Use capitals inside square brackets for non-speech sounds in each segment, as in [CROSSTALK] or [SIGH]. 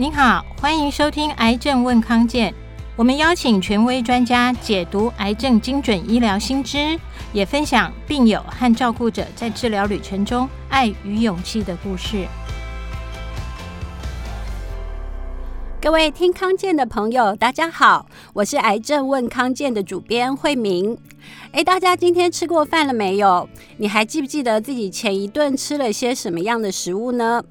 您好，欢迎收听《癌症问康健》，我们邀请权威专家解读癌症精准医疗新知，也分享病友和照顾者在治疗旅程中爱与勇气的故事。各位听康健的朋友，大家好，我是《癌症问康健》的主编慧明。诶，大家今天吃过饭了没有？你还记不记得自己前一顿吃了些什么样的食物呢？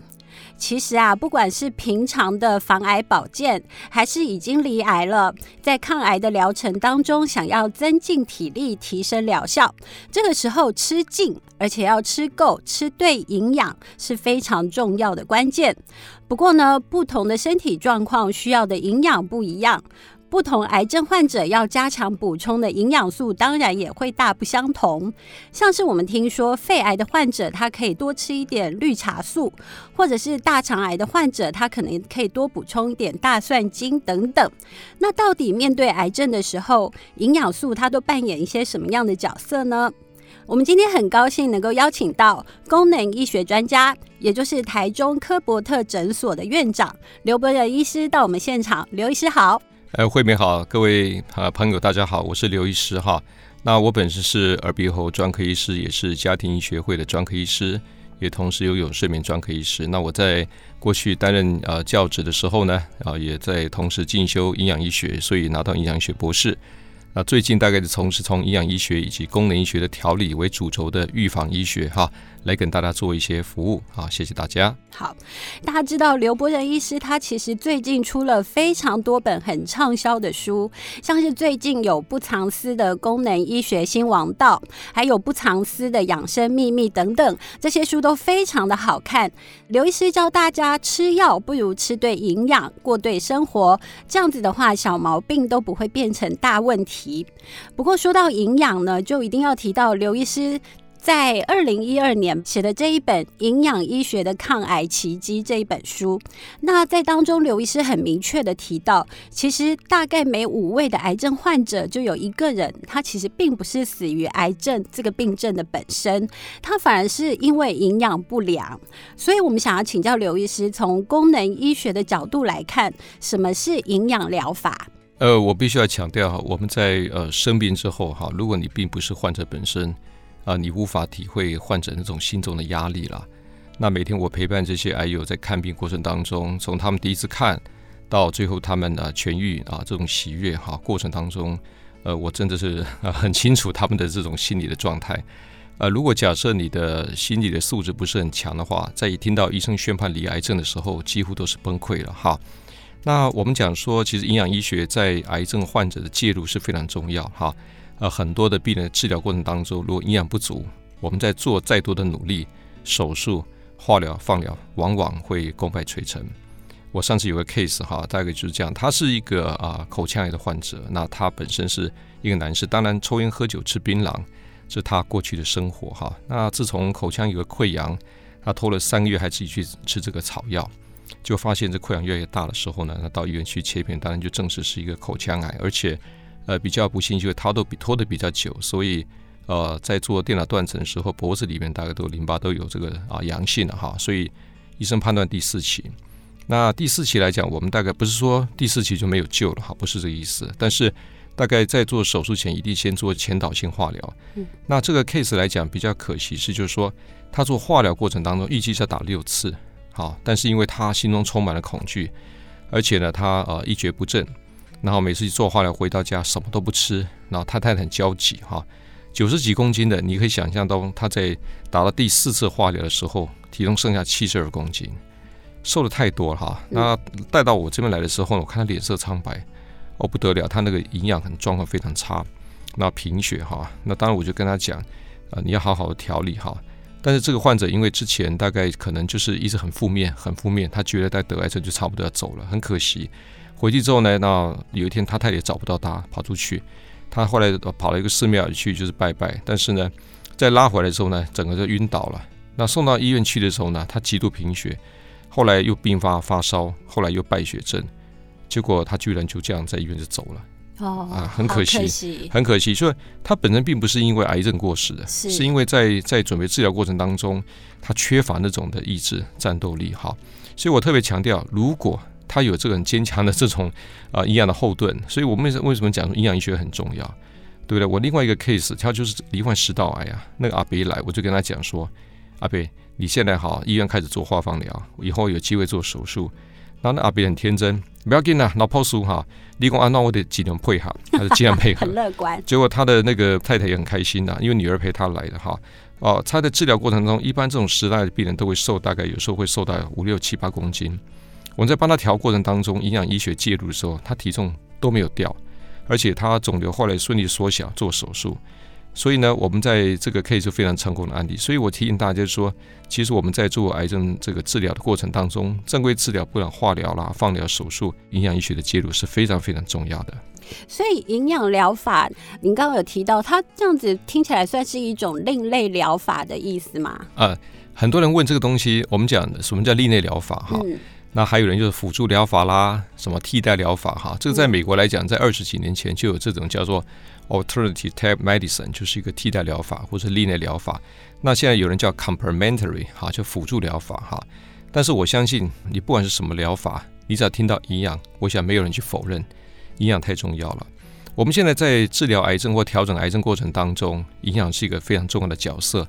其实啊，不管是平常的防癌保健，还是已经离癌了，在抗癌的疗程当中，想要增进体力、提升疗效，这个时候吃进，而且要吃够、吃对营养是非常重要的关键。不过呢，不同的身体状况需要的营养不一样。不同癌症患者要加强补充的营养素，当然也会大不相同。像是我们听说肺癌的患者，他可以多吃一点绿茶素，或者是大肠癌的患者，他可能可以多补充一点大蒜精等等。那到底面对癌症的时候，营养素它都扮演一些什么样的角色呢？我们今天很高兴能够邀请到功能医学专家，也就是台中科博特诊所的院长刘伯仁医师到我们现场。刘医师好。呃，慧敏好，各位啊朋友，大家好，我是刘医师哈。那我本身是耳鼻喉专科医师，也是家庭医学会的专科医师，也同时拥有睡眠专科医师。那我在过去担任呃教职的时候呢，啊，也在同时进修营养医学，所以拿到营养学博士。那最近大概是从事从营养医学以及功能医学的调理为主轴的预防医学哈。来跟大家做一些服务，好，谢谢大家。好，大家知道刘伯仁医师他其实最近出了非常多本很畅销的书，像是最近有不藏私的功能医学新王道，还有不藏私的养生秘密等等，这些书都非常的好看。刘医师教大家吃药不如吃对营养，过对生活，这样子的话小毛病都不会变成大问题。不过说到营养呢，就一定要提到刘医师。在二零一二年写的这一本《营养医学的抗癌奇迹》这一本书，那在当中刘医师很明确的提到，其实大概每五位的癌症患者就有一个人，他其实并不是死于癌症这个病症的本身，他反而是因为营养不良。所以我们想要请教刘医师，从功能医学的角度来看，什么是营养疗法？呃，我必须要强调哈，我们在呃生病之后哈，如果你并不是患者本身。啊，你无法体会患者那种心中的压力了。那每天我陪伴这些癌友在看病过程当中，从他们第一次看到最后他们啊痊愈啊，这种喜悦哈过程当中，呃，我真的是很清楚他们的这种心理的状态。呃，如果假设你的心理的素质不是很强的话，在一听到医生宣判离癌症的时候，几乎都是崩溃了哈。那我们讲说，其实营养医学在癌症患者的介入是非常重要哈。呃，很多的病人治疗过程当中，如果营养不足，我们在做再多的努力，手术、化疗、放疗，往往会功败垂成。我上次有个 case 哈，大概就是这样，他是一个啊口腔癌的患者，那他本身是一个男士，当然抽烟喝酒吃槟榔是他过去的生活哈。那自从口腔有个溃疡，他拖了三个月还自己去吃这个草药，就发现这溃疡越来越大的时候呢，那到医院去切片，当然就证实是一个口腔癌，而且。呃，比较不幸，就是他都比拖得比较久，所以呃，在做电脑断层的时候，脖子里面大概都淋巴都有这个啊阳性了哈，所以医生判断第四期。那第四期来讲，我们大概不是说第四期就没有救了哈，不是这个意思。但是大概在做手术前，一定先做前导性化疗。嗯。那这个 case 来讲比较可惜是，就是说他做化疗过程当中预计是要打六次，好，但是因为他心中充满了恐惧，而且呢，他呃一蹶不振。然后每次去做化疗回到家什么都不吃，然后他太太很焦急哈，九十几公斤的，你可以想象到他在打到第四次化疗的时候，体重剩下七十二公斤，瘦的太多了哈。那带到我这边来的时候呢，我看他脸色苍白，哦不得了，他那个营养很状况非常差，那贫血哈。那当然我就跟他讲，啊你要好好的调理哈。但是这个患者因为之前大概可能就是一直很负面，很负面，他觉得在得癌症就差不多要走了，很可惜。回去之后呢，那有一天他太太也找不到他，跑出去。他后来跑了一个寺庙去，就是拜拜。但是呢，在拉回来之后呢，整个就晕倒了。那送到医院去的时候呢，他极度贫血，后来又并发发烧，后来又败血症。结果他居然就这样在医院就走了。哦，啊，很可惜，可惜很可惜。所以他本身并不是因为癌症过世的，是，是因为在在准备治疗过程当中，他缺乏那种的意志战斗力。哈，所以我特别强调，如果他有这个很坚强的这种啊营养的后盾，所以我们为什么讲营养医学很重要，对不对？我另外一个 case，他就是罹患食道癌啊，那个阿伯来，我就跟他讲说，阿北，你现在好，医院开始做化放疗，以后有机会做手术。然后那阿伯很天真，不要紧啦，老泡书哈，你讲啊，那我得尽量配合，[LAUGHS] 他就尽量配合，很乐观。结果他的那个太太也很开心呐，因为女儿陪他来的哈。哦，他在治疗过程中，一般这种食道癌的病人都会瘦，大概有时候会瘦到五六七八公斤。我们在帮他调过程当中，营养医学介入的时候，他体重都没有掉，而且他肿瘤后来顺利缩小，做手术。所以呢，我们在这个 case 非常成功的案例。所以我提醒大家说，其实我们在做癌症这个治疗的过程当中，正规治疗，不管化疗啦、放疗、手术，营养医学的介入是非常非常重要的。所以营养疗法，您刚刚有提到，它这样子听起来算是一种另类疗法的意思吗？呃，很多人问这个东西，我们讲的什么叫另类疗法哈？嗯、那还有人就是辅助疗法啦，什么替代疗法哈？这个在美国来讲，在二十几年前就有这种叫做 alternative type medicine，就是一个替代疗法或者另类疗法。那现在有人叫 complementary 哈，就辅助疗法哈。但是我相信，你不管是什么疗法，你只要听到营养，我想没有人去否认。营养太重要了。我们现在在治疗癌症或调整癌症过程当中，营养是一个非常重要的角色。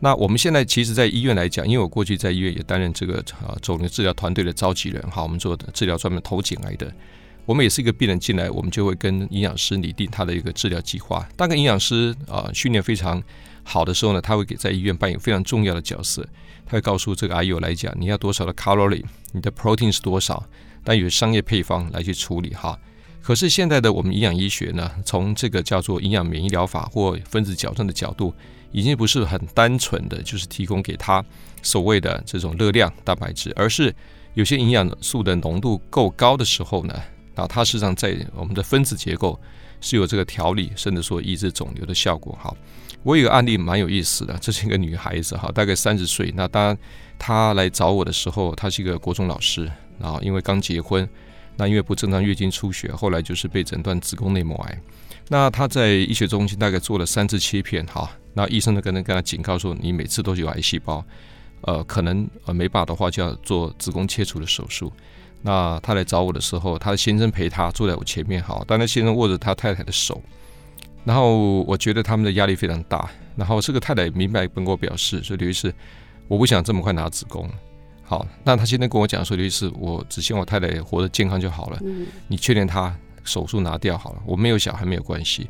那我们现在其实，在医院来讲，因为我过去在医院也担任这个啊肿瘤治疗团队的召集人，哈，我们做的治疗专门头颈癌的，我们也是一个病人进来，我们就会跟营养师拟定他的一个治疗计划。当个营养师啊训练非常好的时候呢，他会给在医院扮演非常重要的角色。他会告诉这个癌友来讲，你要多少的 calorie，你的 protein 是多少，但有商业配方来去处理哈。可是现在的我们营养医学呢，从这个叫做营养免疫疗法或分子矫正的角度，已经不是很单纯的就是提供给他所谓的这种热量蛋白质，而是有些营养素的浓度够高的时候呢，啊，它实际上在我们的分子结构是有这个调理，甚至说抑制肿瘤的效果。哈，我有个案例蛮有意思的，这是一个女孩子哈，大概三十岁。那当她来找我的时候，她是一个国中老师，然后因为刚结婚。那因为不正常月经出血，后来就是被诊断子宫内膜癌。那他在医学中心大概做了三次切片，哈，那医生呢跟他跟他警告说，你每次都有癌细胞，呃，可能呃没办法的话就要做子宫切除的手术。那他来找我的时候，他的先生陪他坐在我前面，好，但他先生握着他太太的手，然后我觉得他们的压力非常大。然后这个太太明白跟我表示，说刘医师，我不想这么快拿子宫。好，那他现在跟我讲说刘医师，我只希望我太太活得健康就好了。嗯，你确定他手术拿掉好了，我没有小孩没有关系。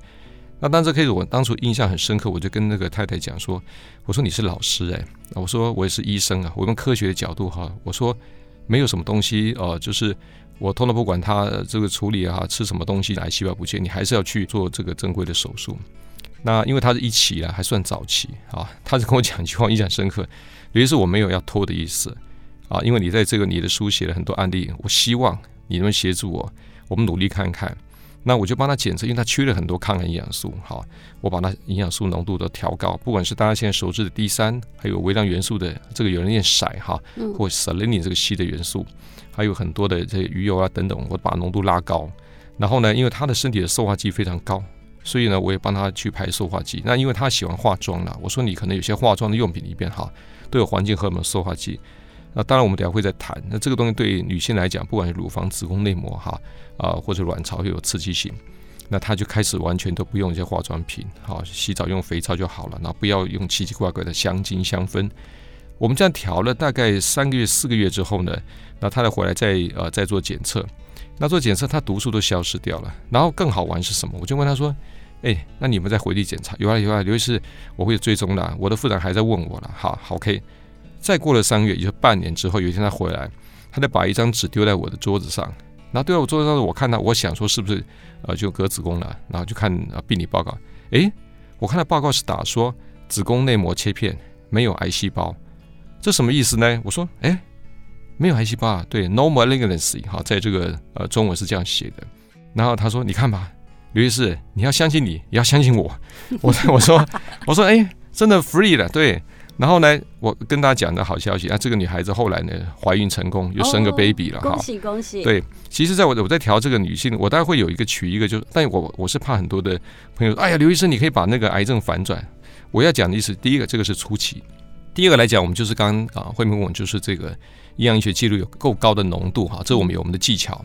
那当这 case 我当初印象很深刻，我就跟那个太太讲说，我说你是老师哎，我说我也是医生啊，我用科学的角度哈，我说没有什么东西呃，就是我通通不管他这个处理啊，吃什么东西癌细胞不见，你还是要去做这个正规的手术。那因为他是一期了，还算早期啊，他就跟我讲一句话印象深刻，尤其是我没有要拖的意思。啊，因为你在这个你的书写了很多案例，我希望你能协助我，我们努力看看。那我就帮他检测，因为他缺了很多抗癌营养素，好，我把它营养素浓度都调高，不管是大家现在熟知的 D 三，还有微量元素的这个有人念硒哈，或 selenium 这个硒的元素，还有很多的这些鱼油啊等等，我把浓度拉高。然后呢，因为他的身体的塑化剂非常高，所以呢，我也帮他去排塑化剂。那因为他喜欢化妆了，我说你可能有些化妆的用品里边哈，都有环境荷尔蒙塑化剂。那当然，我们等下会再谈。那这个东西对女性来讲，不管是乳房、子宫内膜哈啊，或者卵巢，又有刺激性，那她就开始完全都不用一些化妆品，好，洗澡用肥皂就好了。那不要用奇奇怪怪的香精香氛。我们这样调了大概三个月、四个月之后呢，那她再回来再呃再做检测。那做检测，她毒素都消失掉了。然后更好玩是什么？我就问她说：“哎，那你们再回去检查？有啊有啊，尤其是我会追踪的。我的妇产还在问我了。好，OK。”再过了三个月，也就半年之后，有一天他回来，他就把一张纸丢在我的桌子上，然后丢在我桌子上，我看到，我想说是不是呃就割子宫了，然后就看呃病理报告，诶，我看到报告是打说子宫内膜切片没有癌细胞，这什么意思呢？我说，诶，没有癌细胞。啊，对，no malignancy，好，在这个呃中文是这样写的，然后他说，你看吧，刘医师，你要相信你，也要相信我，我我说我说，诶，真的 free 了，对。然后呢，我跟大家讲的好消息啊，这个女孩子后来呢怀孕成功，又生个 baby 了哈，恭喜恭喜！对，其实在我我在调这个女性，我大概会有一个取一个就，就但我我是怕很多的朋友说，哎呀，刘医生，你可以把那个癌症反转。我要讲的意思，第一个，这个是初期，第二个来讲，我们就是刚刚啊，慧敏问我就是这个营养医学记录有够高的浓度哈，这我们有我们的技巧。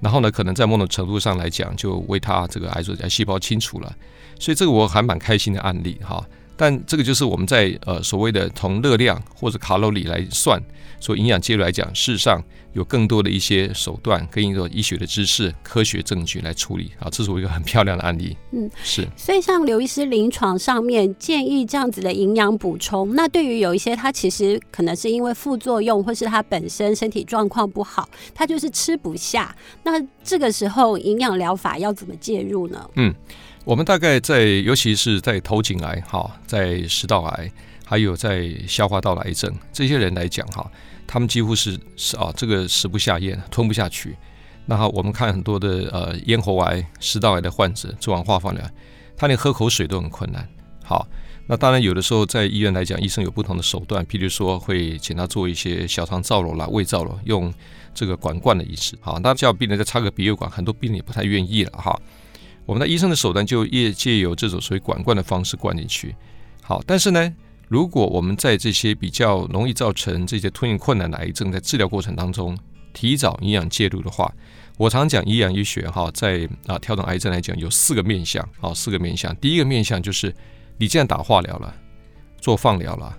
然后呢，可能在某种程度上来讲，就为他这个癌癌细胞清除了，所以这个我还蛮开心的案例哈。但这个就是我们在呃所谓的从热量或者卡路里来算，说营养介入来讲，事实上有更多的一些手段跟一个医学的知识、科学证据来处理啊，这是我一个很漂亮的案例。嗯，是。所以像刘医师临床上面建议这样子的营养补充，那对于有一些他其实可能是因为副作用，或是他本身身体状况不好，他就是吃不下，那这个时候营养疗法要怎么介入呢？嗯。我们大概在，尤其是在头颈癌、哈，在食道癌，还有在消化道癌症，这些人来讲，哈，他们几乎是是啊，这个食不下咽，吞不下去。那好，我们看很多的呃咽喉癌、食道癌的患者做完化放疗，他连喝口水都很困难。好，那当然有的时候在医院来讲，医生有不同的手段，譬如说会请他做一些小肠造瘘啦、胃造瘘，用这个管灌的仪式。好，那叫病人再插个鼻胃管，很多病人也不太愿意了哈。我们的医生的手段就业借由这种所谓管灌的方式灌进去，好，但是呢，如果我们在这些比较容易造成这些吞咽困难的癌症，在治疗过程当中提早营养介入的话，我常讲营养医学哈，在啊调整癌症来讲有四个面向，好，四个面向。第一个面向就是你既然打化疗了，做放疗了，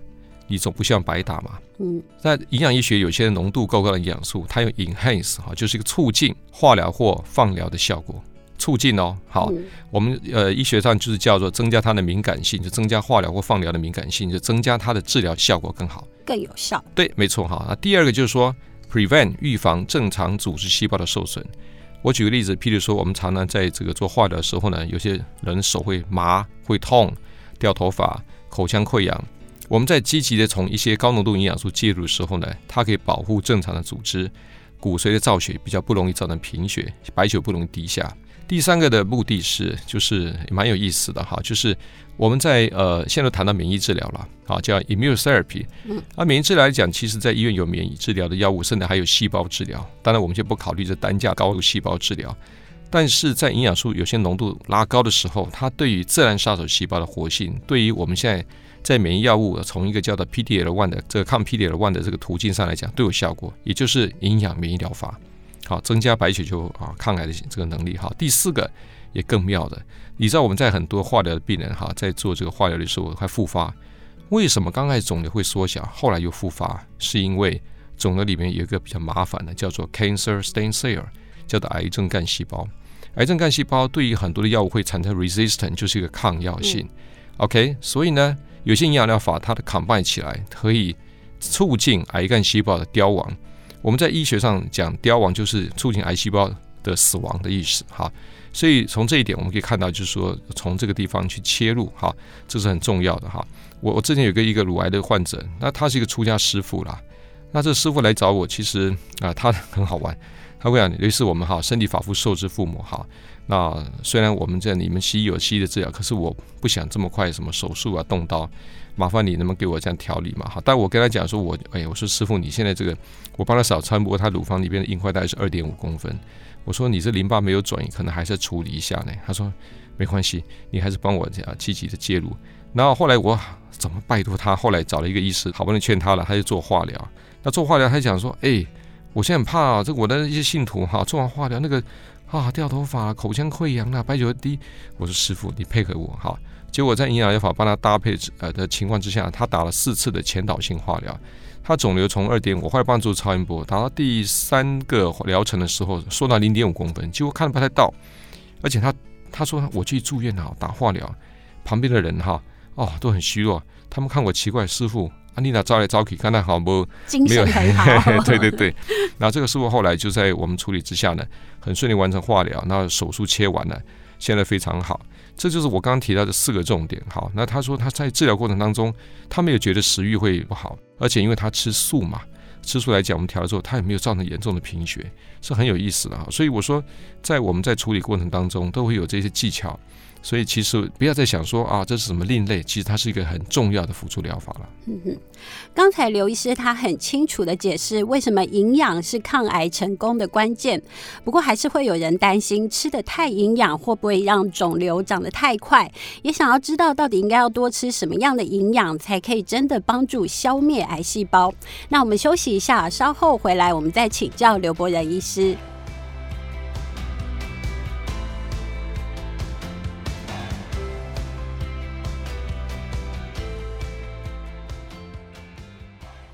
你总不希望白打嘛。嗯，那营养医学有些浓度够高的营养素，它有 enhance 哈，就是一个促进化疗或放疗的效果。促进哦，好，嗯、我们呃医学上就是叫做增加它的敏感性，就增加化疗或放疗的敏感性，就增加它的治疗效果更好，更有效。对，没错哈。那第二个就是说，prevent 预防正常组织细胞的受损。我举个例子，譬如说，我们常常在这个做化疗的时候呢，有些人手会麻、会痛、掉头发、口腔溃疡。我们在积极的从一些高浓度营养素介入的时候呢，它可以保护正常的组织，骨髓的造血比较不容易造成贫血，白血不容易低下。第三个的目的是，就是蛮有意思的哈，就是我们在呃，现在都谈到免疫治疗了，啊，叫 immunotherapy。嗯。啊，免疫治疗来讲，其实在医院有免疫治疗的药物，甚至还有细胞治疗。当然，我们就不考虑这单价高的细胞治疗。但是在营养素有些浓度拉高的时候，它对于自然杀手细胞的活性，对于我们现在在免疫药物从一个叫做 PDL one 的这个抗 PDL one 的这个途径上来讲，都有效果，也就是营养免疫疗法。好，增加白血球啊，抗癌的这个能力。好，第四个也更妙的，你知道我们在很多化疗的病人哈，在做这个化疗的时候还复发，为什么刚开始肿瘤会缩小，后来又复发？是因为肿瘤里面有一个比较麻烦的，叫做 cancer stem cell，叫做癌症干细胞。癌症干细胞对于很多的药物会产生 resistant，就是一个抗药性。OK，所以呢，有些营养疗法它的 combine 起来可以促进癌干细胞的凋亡。我们在医学上讲，凋亡就是促进癌细胞的死亡的意思，哈。所以从这一点我们可以看到，就是说从这个地方去切入，哈，这是很重要的，哈。我我之前有个一个乳癌的患者，那他是一个出家师傅啦，那这师傅来找我，其实啊，他很好玩，他会讲，于是我们哈，身体发肤受之父母，哈。那虽然我们在你们西医有西医的治疗，可是我不想这么快什么手术啊，动刀。麻烦你能不能给我这样调理嘛？哈，但我跟他讲说，我哎，我说师傅，你现在这个，我帮他扫超音波，他乳房里边的硬块大概是二点五公分。我说你这淋巴没有转移，可能还是要处理一下呢。他说没关系，你还是帮我这样积极的介入。然后后来我怎么拜托他？后来找了一个医师，好不容易劝他了，他就做化疗。那做化疗，他讲说，哎，我现在很怕啊，这我的一些信徒哈，做完化疗那个啊掉头发、口腔溃疡了、白血球低。我说师傅，你配合我哈。结果在营养疗法帮他搭配呃的情况之下，他打了四次的前导性化疗，他肿瘤从二点五，后来帮助超音波，打到第三个疗程的时候缩到零点五公分，几乎看不太到。而且他他说我去住院啊，打化疗，旁边的人哈哦都很虚弱，他们看我奇怪，师傅啊，你那招来招去，看他好不没有？[LAUGHS] 对对对。那这个师傅后来就在我们处理之下呢，很顺利完成化疗，那手术切完了，现在非常好。这就是我刚刚提到的四个重点。好，那他说他在治疗过程当中，他没有觉得食欲会不好，而且因为他吃素嘛，吃素来讲，我们调了之后，他也没有造成严重的贫血，是很有意思的哈。所以我说，在我们在处理过程当中，都会有这些技巧，所以其实不要再想说啊，这是什么另类，其实它是一个很重要的辅助疗法了。嗯哼，刚才刘医师他很清楚地解释为什么营养是抗癌成功的关键。不过还是会有人担心吃得太营养会不会让肿瘤长得太快，也想要知道到底应该要多吃什么样的营养才可以真的帮助消灭癌细胞。那我们休息一下，稍后回来我们再请教刘伯仁医师。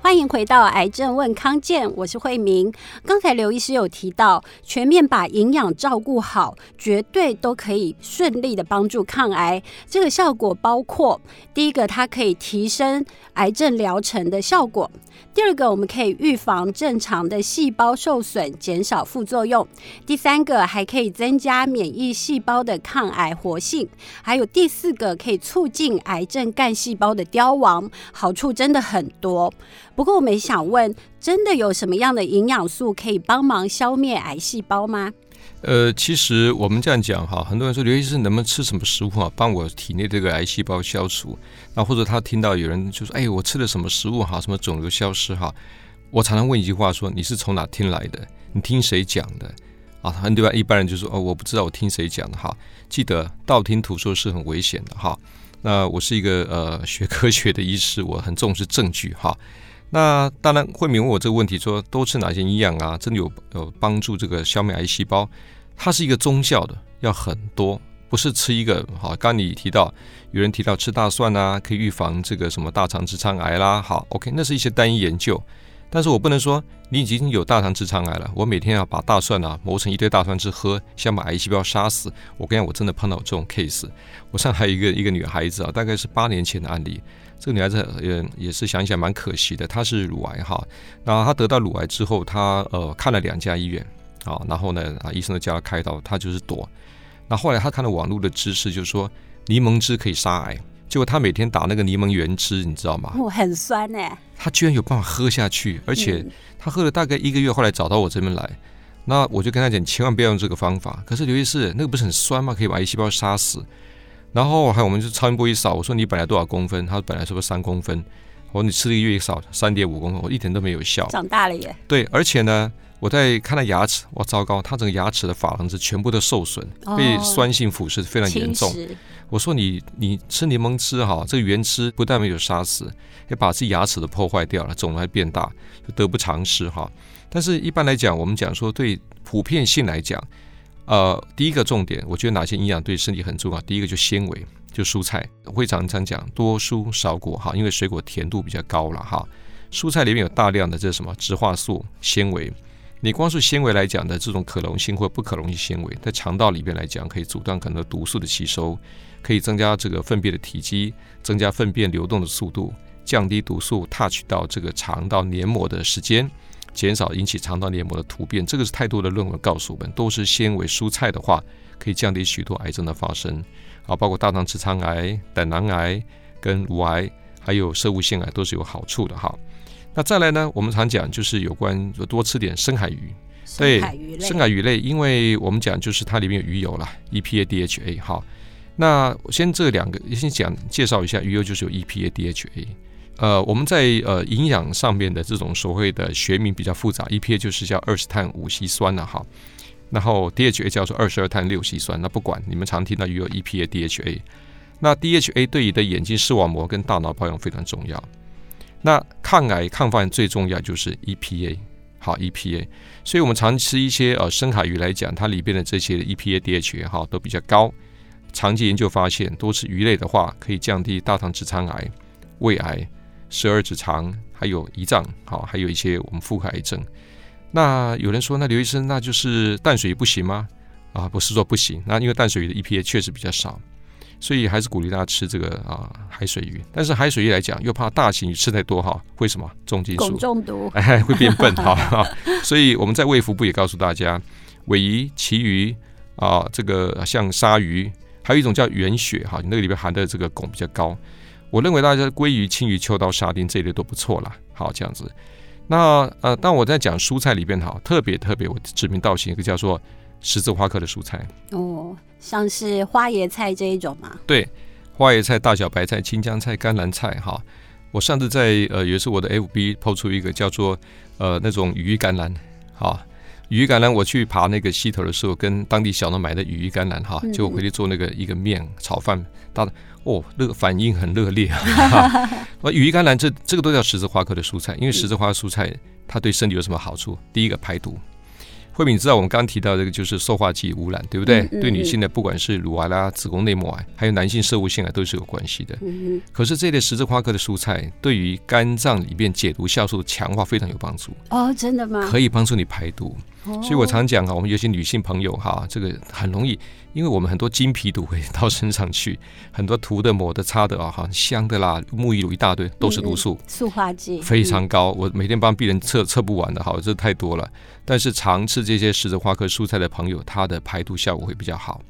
欢迎回到《癌症问康健》，我是慧明。刚才刘医师有提到，全面把营养照顾好，绝对都可以顺利的帮助抗癌。这个效果包括：第一个，它可以提升癌症疗程的效果；第二个，我们可以预防正常的细胞受损，减少副作用；第三个，还可以增加免疫细胞的抗癌活性；还有第四个，可以促进癌症干细胞的凋亡。好处真的很多。不过我们想问，真的有什么样的营养素可以帮忙消灭癌细胞吗？呃，其实我们这样讲哈，很多人说刘医生能不能吃什么食物啊，帮我体内这个癌细胞消除？那或者他听到有人就说，哎，我吃了什么食物哈，什么肿瘤消失哈？我常常问一句话说，你是从哪听来的？你听谁讲的？啊，很多一般人就说，哦，我不知道，我听谁讲的哈。记得道听途说是很危险的哈。那我是一个呃学科学的医师，我很重视证据哈。那当然，慧敏问我这个问题，说多吃哪些营养啊？真的有有帮助这个消灭癌细胞？它是一个宗教的，要很多，不是吃一个。好，刚刚你提到有人提到吃大蒜啊，可以预防这个什么大肠直肠癌啦。好，OK，那是一些单一研究。但是我不能说你已经有大肠直肠癌了，我每天要把大蒜啊磨成一堆大蒜汁喝，想把癌细胞杀死。我跟你讲，我真的碰到这种 case。我上海一个一个女孩子啊，大概是八年前的案例。这个女孩子也也是想一想蛮可惜的，她是乳癌哈。那她得到乳癌之后，她呃看了两家医院啊，然后呢啊医生都叫她开刀，她就是躲。那后来她看了网络的知识，就是说柠檬汁可以杀癌。结果她每天打那个柠檬原汁，你知道吗？哦，很酸哎。她居然有办法喝下去，而且她喝了大概一个月，后来找到我这边来。那我就跟她讲，你千万不要用这个方法。可是刘医师，那个不是很酸吗？可以把癌细胞杀死。然后还有我们就超音波一扫，我说你本来多少公分？他说本来是不是三公分？我说你吃了一个月一扫三点五公分，我一点都没有效。长大了耶。对，而且呢，我在看他牙齿，哇，糟糕，他整个牙齿的珐琅质全部都受损，被酸性腐蚀非常严重。哦、我说你你吃柠檬汁哈，这个原汁不但没有杀死，也把自己牙齿都破坏掉了，肿瘤还变大，就得不偿失哈。但是一般来讲，我们讲说对普遍性来讲。呃，第一个重点，我觉得哪些营养对身体很重要？第一个就纤维，就蔬菜，我会常常讲多蔬少果哈，因为水果甜度比较高了哈。蔬菜里面有大量的这什么植化素、纤维。你光是纤维来讲的这种可溶性或不可溶性纤维，在肠道里边来讲，可以阻断很多毒素的吸收，可以增加这个粪便的体积，增加粪便流动的速度，降低毒素 touch 到这个肠道黏膜的时间。减少引起肠道黏膜的突变，这个是太多的论文告诉我们，都是纤维蔬菜的话，可以降低许多癌症的发生，啊，包括大肠直肠癌、胆囊癌跟乳癌，还有射物腺癌都是有好处的哈。那再来呢，我们常讲就是有关多吃点深海鱼，对，深海鱼类，因为我们讲就是它里面有鱼油啦，EPA、DHA 哈。那先这两个先讲介绍一下鱼油，就是有 EPA、DHA。呃，我们在呃营养上面的这种所谓的学名比较复杂，EPA 就是叫二十碳五烯酸了哈，然后 DHA 叫做二十二碳六烯酸。那不管你们常听到鱼油 EPA、DHA，那 DHA 对你的眼睛视网膜跟大脑保养非常重要。那抗癌抗发最重要就是 EPA，好 EPA，所以我们常吃一些呃深海鱼来讲，它里边的这些 EPA、DHA 哈都比较高。长期研究发现，多吃鱼类的话，可以降低大肠直肠癌、胃癌。十二指肠，还有胰脏，好，还有一些我们妇科癌症。那有人说，那刘医生，那就是淡水鱼不行吗？啊，不是说不行，那因为淡水鱼的 EPA 确实比较少，所以还是鼓励大家吃这个啊海水鱼。但是海水鱼来讲，又怕大型鱼吃太多哈，会什么重金属？中毒，[LAUGHS] 哎，会变笨哈。所以我们在胃福部也告诉大家，尾鱼、旗鱼啊，这个像鲨鱼，还有一种叫圆鳕哈，那个里面含的这个汞比较高。我认为大家鲑鱼、青鱼、秋刀、沙丁这一类都不错啦。好，这样子。那呃，当我在讲蔬菜里边哈，特别特别我指名道姓一个叫做十字花科的蔬菜。哦，像是花椰菜这一种吗？对，花椰菜、大小白菜、青江菜、甘蓝菜，哈。我上次在呃，也是我的 FB 抛出一个叫做呃那种羽衣甘蓝，哈。羽衣甘蓝，我去爬那个溪头的时候，跟当地小农买的羽衣甘蓝，哈，就回去做那个一个面炒饭，大的哦，那个反应很热烈啊。羽衣甘蓝这这个都叫十字花科的蔬菜，因为十字花蔬菜它对身体有什么好处？第一个排毒。慧敏，你知道我们刚刚提到这个就是塑化剂污染，对不对？嗯嗯、对女性的不管是乳癌啦、子宫内膜癌，还有男性射物腺癌都是有关系的。可是这类十字花科的蔬菜对于肝脏里面解毒酵素的强化非常有帮助。哦，真的吗？可以帮助你排毒。所以我常讲啊，我们有些女性朋友哈，这个很容易，因为我们很多经皮毒会到身上去，[LAUGHS] 很多涂的、抹的、擦的啊，哈，香的啦，沐浴露一大堆都是毒素，塑化剂非常高。我每天帮病人测测不完的，哈，这太多了。但是常吃这些十字花科蔬菜的朋友，它的排毒效果会比较好。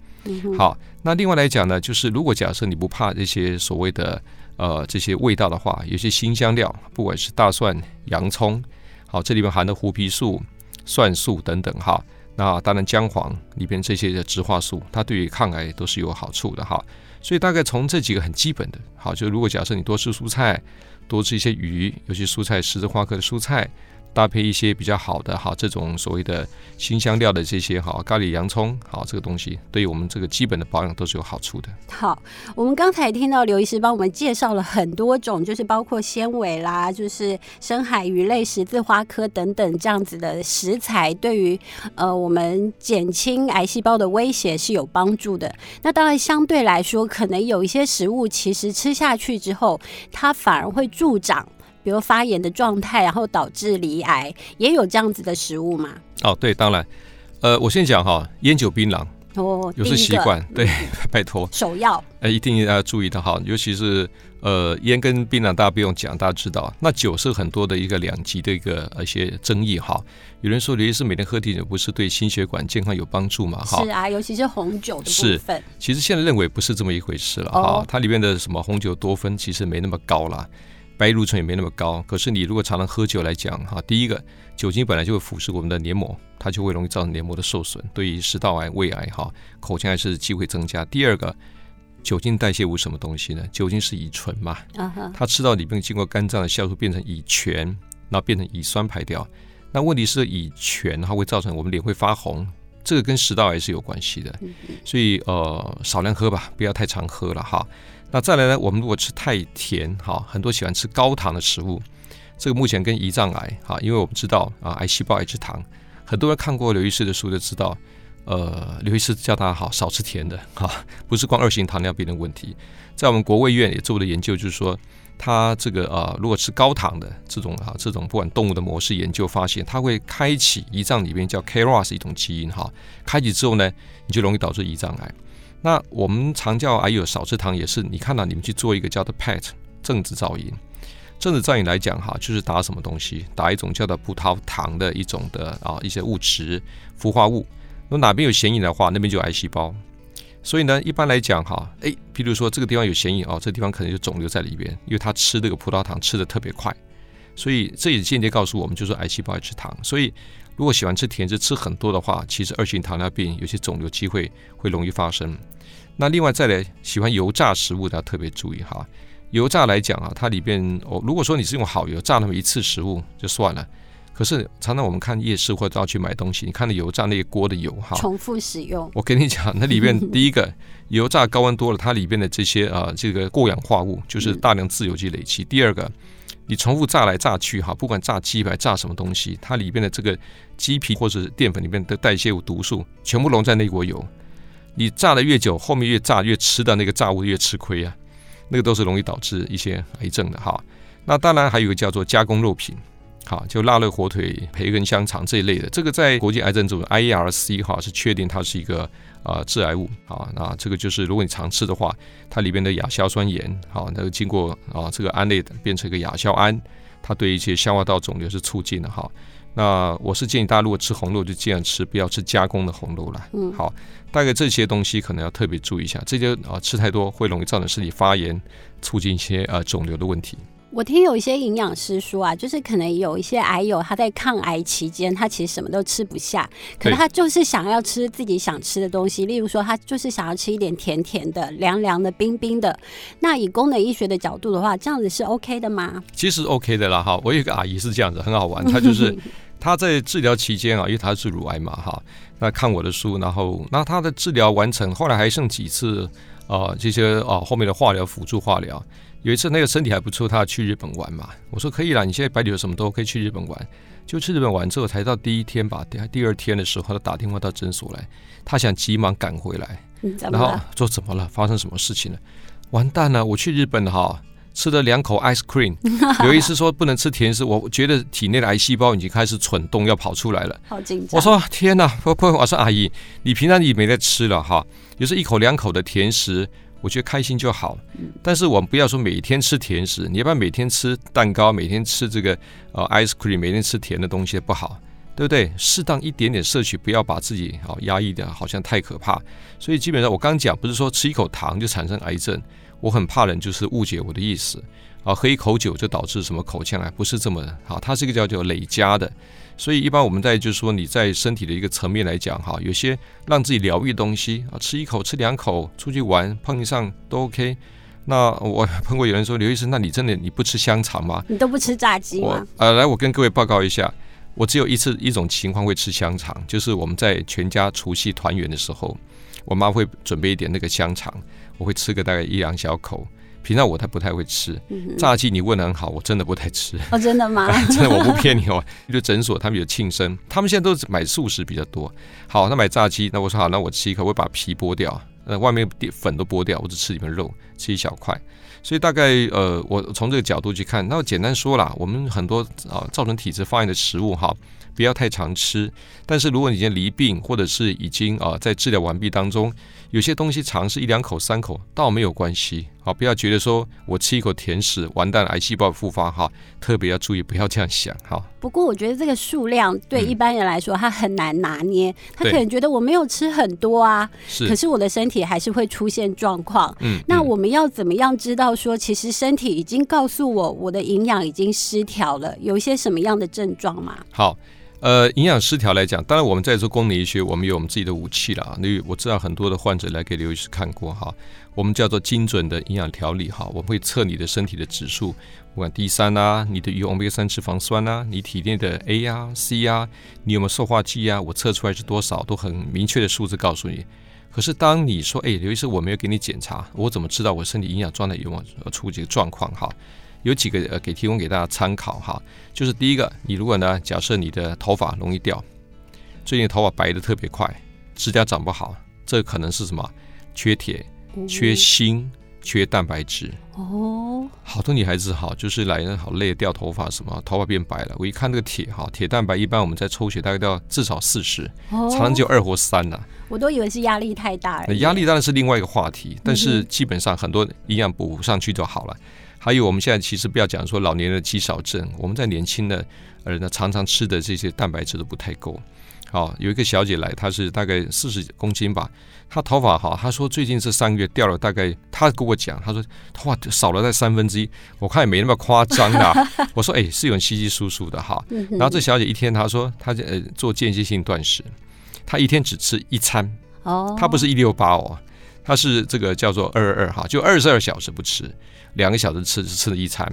好，那另外来讲呢，就是如果假设你不怕这些所谓的呃这些味道的话，有些辛香料，不管是大蒜、洋葱，好，这里面含的胡皮素。蒜素等等哈，那当然姜黄里边这些的植化素，它对于抗癌都是有好处的哈。所以大概从这几个很基本的，好，就如果假设你多吃蔬菜，多吃一些鱼，尤其蔬菜十字花科的蔬菜。搭配一些比较好的哈，这种所谓的辛香料的这些哈，咖喱洋葱好，这个东西对于我们这个基本的保养都是有好处的。好，我们刚才听到刘医师帮我们介绍了很多种，就是包括纤维啦，就是深海鱼类、十字花科等等这样子的食材，对于呃我们减轻癌细胞的威胁是有帮助的。那当然相对来说，可能有一些食物其实吃下去之后，它反而会助长。比如发炎的状态，然后导致罹癌，也有这样子的食物吗？哦，对，当然，呃，我先讲哈，烟酒槟榔哦，有是习惯，对，[LAUGHS] 拜托，首要，呃，一定要注意的哈，尤其是呃，烟跟槟榔，大家不用讲，大家知道，那酒是很多的一个两极的一个一些争议哈。有人说，尤其是每天喝啤酒，不是对心血管健康有帮助嘛？哈，是啊，尤其是红酒的部分。是，其实现在认为不是这么一回事了哈，哦、它里面的什么红酒多酚其实没那么高了。白藜芦醇也没那么高，可是你如果常常喝酒来讲哈，第一个酒精本来就会腐蚀我们的黏膜，它就会容易造成黏膜的受损，对于食道癌、胃癌哈、口腔癌是机会增加。第二个，酒精代谢物什么东西呢？酒精是乙醇嘛，它吃到里面经过肝脏的酵素变成乙醛，然后变成乙酸排掉。那问题是乙醛它会造成我们脸会发红，这个跟食道癌是有关系的，所以呃少量喝吧，不要太常喝了哈。那再来呢？我们如果吃太甜，哈，很多喜欢吃高糖的食物，这个目前跟胰脏癌，哈，因为我们知道啊，癌细胞爱吃糖，很多人看过刘医师的书就知道，呃，刘医师叫大家好少吃甜的，哈，不是光二型糖尿病的问题，在我们国卫院也做了研究，就是说，他这个啊，如果吃高糖的这种啊，这种不管动物的模式研究发现，它会开启胰脏里面叫 KRAS 一种基因，哈，开启之后呢，你就容易导致胰脏癌。那我们常叫癌友少吃糖，也是你看到你们去做一个叫做 PET 正子造影，正子造影来讲哈，就是打什么东西，打一种叫做葡萄糖的一种的啊一些物质氟化物，那哪边有显影的话，那边就有癌细胞。所以呢，一般来讲哈，诶，比如说这个地方有显影哦，这个地方可能就肿瘤在里边，因为他吃这个葡萄糖吃得特别快，所以这也间接告诉我们，就是癌细胞爱吃糖，所以。如果喜欢吃甜食吃很多的话，其实二型糖尿病有些肿瘤机会会容易发生。那另外再来喜欢油炸食物的要特别注意哈。油炸来讲啊，它里边哦，如果说你是用好油炸那么一次食物就算了，可是常常我们看夜市或者要去买东西，你看到油炸那些锅的油哈，重复使用。我跟你讲，那里边 [LAUGHS] 第一个油炸高温多了，它里边的这些啊这个过氧化物就是大量自由基累积。嗯、第二个。你重复炸来炸去哈，不管炸鸡排炸什么东西，它里边的这个鸡皮或者是淀粉里面的代谢物毒素全部溶在那锅油。你炸的越久，后面越炸越吃的那个炸物越吃亏啊，那个都是容易导致一些癌症的哈。那当然还有一个叫做加工肉品，好，就腊肉、火腿、培根、香肠这一类的，这个在国际癌症组织 IARC 哈是确定它是一个。啊，致癌物啊，那这个就是如果你常吃的话，它里边的亚硝酸盐，好，那个经过啊这个胺类的变成一个亚硝胺，它对一些消化道肿瘤是促进的哈。那我是建议大家如果吃红肉就尽量吃，不要吃加工的红肉了。嗯，好，大概这些东西可能要特别注意一下，这些啊吃太多会容易造成身体发炎，促进一些呃肿瘤的问题。我听有一些营养师说啊，就是可能有一些癌友他在抗癌期间，他其实什么都吃不下，可是他就是想要吃自己想吃的东西，例如说他就是想要吃一点甜甜的、凉凉的、冰冰的。那以功能医学的角度的话，这样子是 OK 的吗？其实 OK 的啦哈，我有一个阿姨是这样子，很好玩，她就是 [LAUGHS] 她在治疗期间啊，因为他是乳癌嘛哈，那看我的书，然后那他的治疗完成，后来还剩几次啊、呃、这些啊、呃、后面的化疗辅助化疗。有一次那个身体还不错，他要去日本玩嘛。我说可以啦，你现在白里有什么都可以去日本玩。就去日本玩之后，才到第一天吧，第第二天的时候，他打电话到诊所来，他想急忙赶回来，然后说怎么了？发生什么事情了？完蛋了！我去日本哈，吃了两口 ice cream，[LAUGHS] 有一次说不能吃甜食，我觉得体内的癌细胞已经开始蠢动，要跑出来了。好紧张！我说天哪，不不，我说阿姨，你平常你没在吃了哈，有时一口两口的甜食。我觉得开心就好，但是我们不要说每天吃甜食，你要不要每天吃蛋糕，每天吃这个呃 ice cream，每天吃甜的东西不好，对不对？适当一点点摄取，不要把自己好压抑的，好像太可怕。所以基本上我刚讲不是说吃一口糖就产生癌症，我很怕人就是误解我的意思啊，喝一口酒就导致什么口腔癌，不是这么的，好，它是一个叫做累加的。所以一般我们在就是说你在身体的一个层面来讲哈，有些让自己疗愈的东西啊，吃一口吃两口，出去玩碰一上都 OK。那我 [LAUGHS] 碰过有人说刘医生，那你真的你不吃香肠吗？你都不吃炸鸡吗？呃，来我跟各位报告一下，我只有一次一种情况会吃香肠，就是我们在全家除夕团圆的时候，我妈会准备一点那个香肠，我会吃个大概一两小口。平常我太不太会吃炸鸡，你问的很好，我真的不太吃。哦，真的吗？[LAUGHS] 真的，我不骗你哦。就诊所他们有庆生，他们现在都是买素食比较多。好，那买炸鸡，那我说好，那我吃一口，我把皮剥掉，那，外面粉都剥掉，我只吃里面肉，吃一小块。所以大概呃，我从这个角度去看，那我简单说啦，我们很多啊造成体质发炎的食物哈。不要太常吃，但是如果你已经离病，或者是已经啊在治疗完毕当中，有些东西尝试一两口、三口倒没有关系。好，不要觉得说我吃一口甜食完蛋，癌细胞复发哈，特别要注意，不要这样想哈。不过我觉得这个数量对一般人来说，他很难拿捏，嗯、他可能觉得我没有吃很多啊，是，可是我的身体还是会出现状况。嗯，那我们要怎么样知道说，其实身体已经告诉我，我的营养已经失调了，有一些什么样的症状吗？好。呃，营养失调来讲，当然我们在做功能医学，我们有我们自己的武器了。那我知道很多的患者来给刘医师看过哈，我们叫做精准的营养调理哈，我们会测你的身体的指数，不管 D 三啊，你的欧米伽三脂肪酸啊，你体内的 A 啊、C 啊，你有没有塑化剂啊？我测出来是多少，都很明确的数字告诉你。可是当你说，哎，刘医师，我没有给你检查，我怎么知道我身体营养状态有没有出这个状况哈？有几个呃，给提供给大家参考哈，就是第一个，你如果呢，假设你的头发容易掉，最近头发白得特别快，指甲长不好，这可能是什么？缺铁、缺锌、缺蛋白质。哦，好多女孩子哈，就是来人好累，掉头发什么，头发变白了。我一看这个铁哈，铁蛋白一般我们在抽血大概都要至少四十，常常就二或三呢。我都以为是压力太大了。压力当然是另外一个话题，但是基本上很多营养补上去就好了。还有我们现在其实不要讲说老年人的肌少症，我们在年轻的人呢，常常吃的这些蛋白质都不太够。好，有一个小姐来，她是大概四十公斤吧，她头发好，她说最近这三个月掉了大概，她跟我讲，她说头发少了在三分之一，我看也没那么夸张啊。[LAUGHS] 我说哎，是有稀稀疏疏的哈。然后这小姐一天她说她呃做间歇性断食，她一天只吃一餐，哦，她不是一六八哦。她是这个叫做二二二哈，就二十二小时不吃，两个小时吃吃了一餐。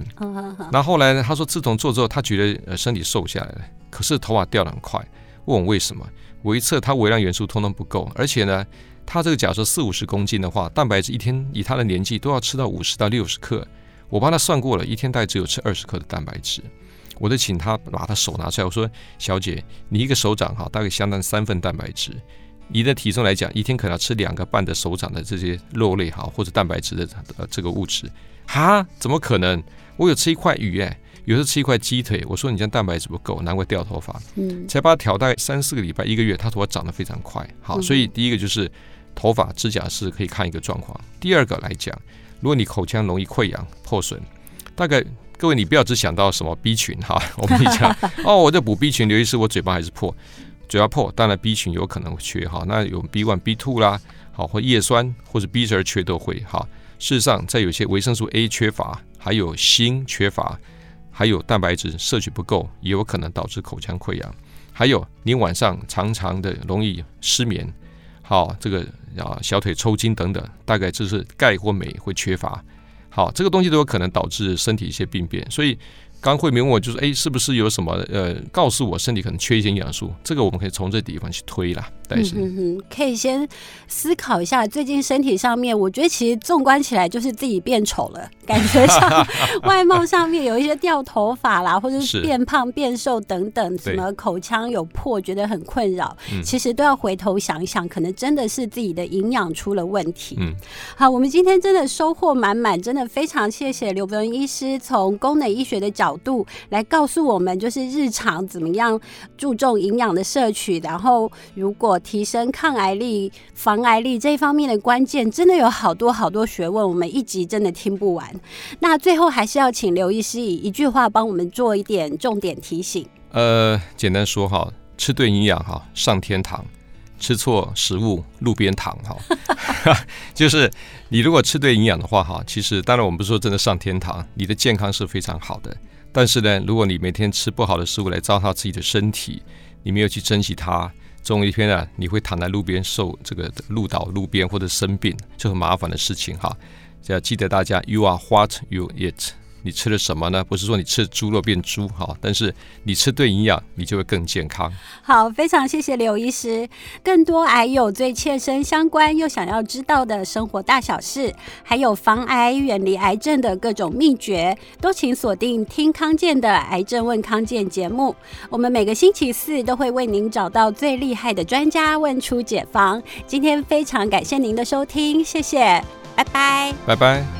那后来呢，他说自从做之后，他觉得呃身体瘦下来了，可是头发掉得很快。问我为什么？我一测他微量元素通通不够，而且呢，他这个假设四五十公斤的话，蛋白质一天以他的年纪都要吃到五十到六十克。我帮他算过了，一天大概只有吃二十克的蛋白质。我就请他把他手拿出来，我说小姐，你一个手掌哈，大概相当三份蛋白质。你的体重来讲，一天可能要吃两个半的手掌的这些肉类哈，或者蛋白质的呃这个物质，哈，怎么可能？我有吃一块鱼哎，有时候吃一块鸡腿。我说你这样蛋白质不够，难怪掉头发。嗯，才把它调大概三四个礼拜，一个月，它头发长得非常快。好，所以第一个就是头发指甲是可以看一个状况。第二个来讲，如果你口腔容易溃疡破损，大概各位你不要只想到什么 B 群哈，[LAUGHS] 我跟你讲 [LAUGHS] 哦，我在补 B 群，刘医师我嘴巴还是破。嘴巴破，当然 B 群有可能会缺哈，那有 B one、B two 啦，好或叶酸或者 B 十二缺都会哈，事实上，在有些维生素 A 缺乏，还有锌缺乏，还有蛋白质摄取不够，也有可能导致口腔溃疡。还有，你晚上常常的容易失眠，好，这个啊小腿抽筋等等，大概就是钙或镁会缺乏。好，这个东西都有可能导致身体一些病变，所以。刚慧明问我，就是哎，是不是有什么呃，告诉我身体可能缺一些营养素？这个我们可以从这地方去推啦。但是，嗯哼，可以先思考一下，最近身体上面，我觉得其实纵观起来就是自己变丑了，感觉上 [LAUGHS] 外貌上面有一些掉头发啦，或者是变胖变瘦等等，什么口腔有破，觉得很困扰，其实都要回头想一想，可能真的是自己的营养出了问题。嗯，好，我们今天真的收获满满，真的非常谢谢刘文医师从功能医学的角度。角度来告诉我们，就是日常怎么样注重营养的摄取，然后如果提升抗癌力、防癌力这一方面的关键，真的有好多好多学问，我们一集真的听不完。那最后还是要请刘医师以一句话帮我们做一点重点提醒。呃，简单说哈，吃对营养哈，上天堂；吃错食物，路边躺哈。[LAUGHS] 就是你如果吃对营养的话哈，其实当然我们不是说真的上天堂，你的健康是非常好的。但是呢，如果你每天吃不好的食物来糟蹋自己的身体，你没有去珍惜它，总有一天啊，你会躺在路边受这个路倒路边或者生病，就很麻烦的事情哈。要记得大家，You are what you eat。你吃了什么呢？不是说你吃猪肉变猪哈，但是你吃对营养，你就会更健康。好，非常谢谢刘医师。更多癌友最切身相关又想要知道的生活大小事，还有防癌远离癌症的各种秘诀，都请锁定听康健的《癌症问康健》节目。我们每个星期四都会为您找到最厉害的专家，问出解方。今天非常感谢您的收听，谢谢，拜拜，拜拜。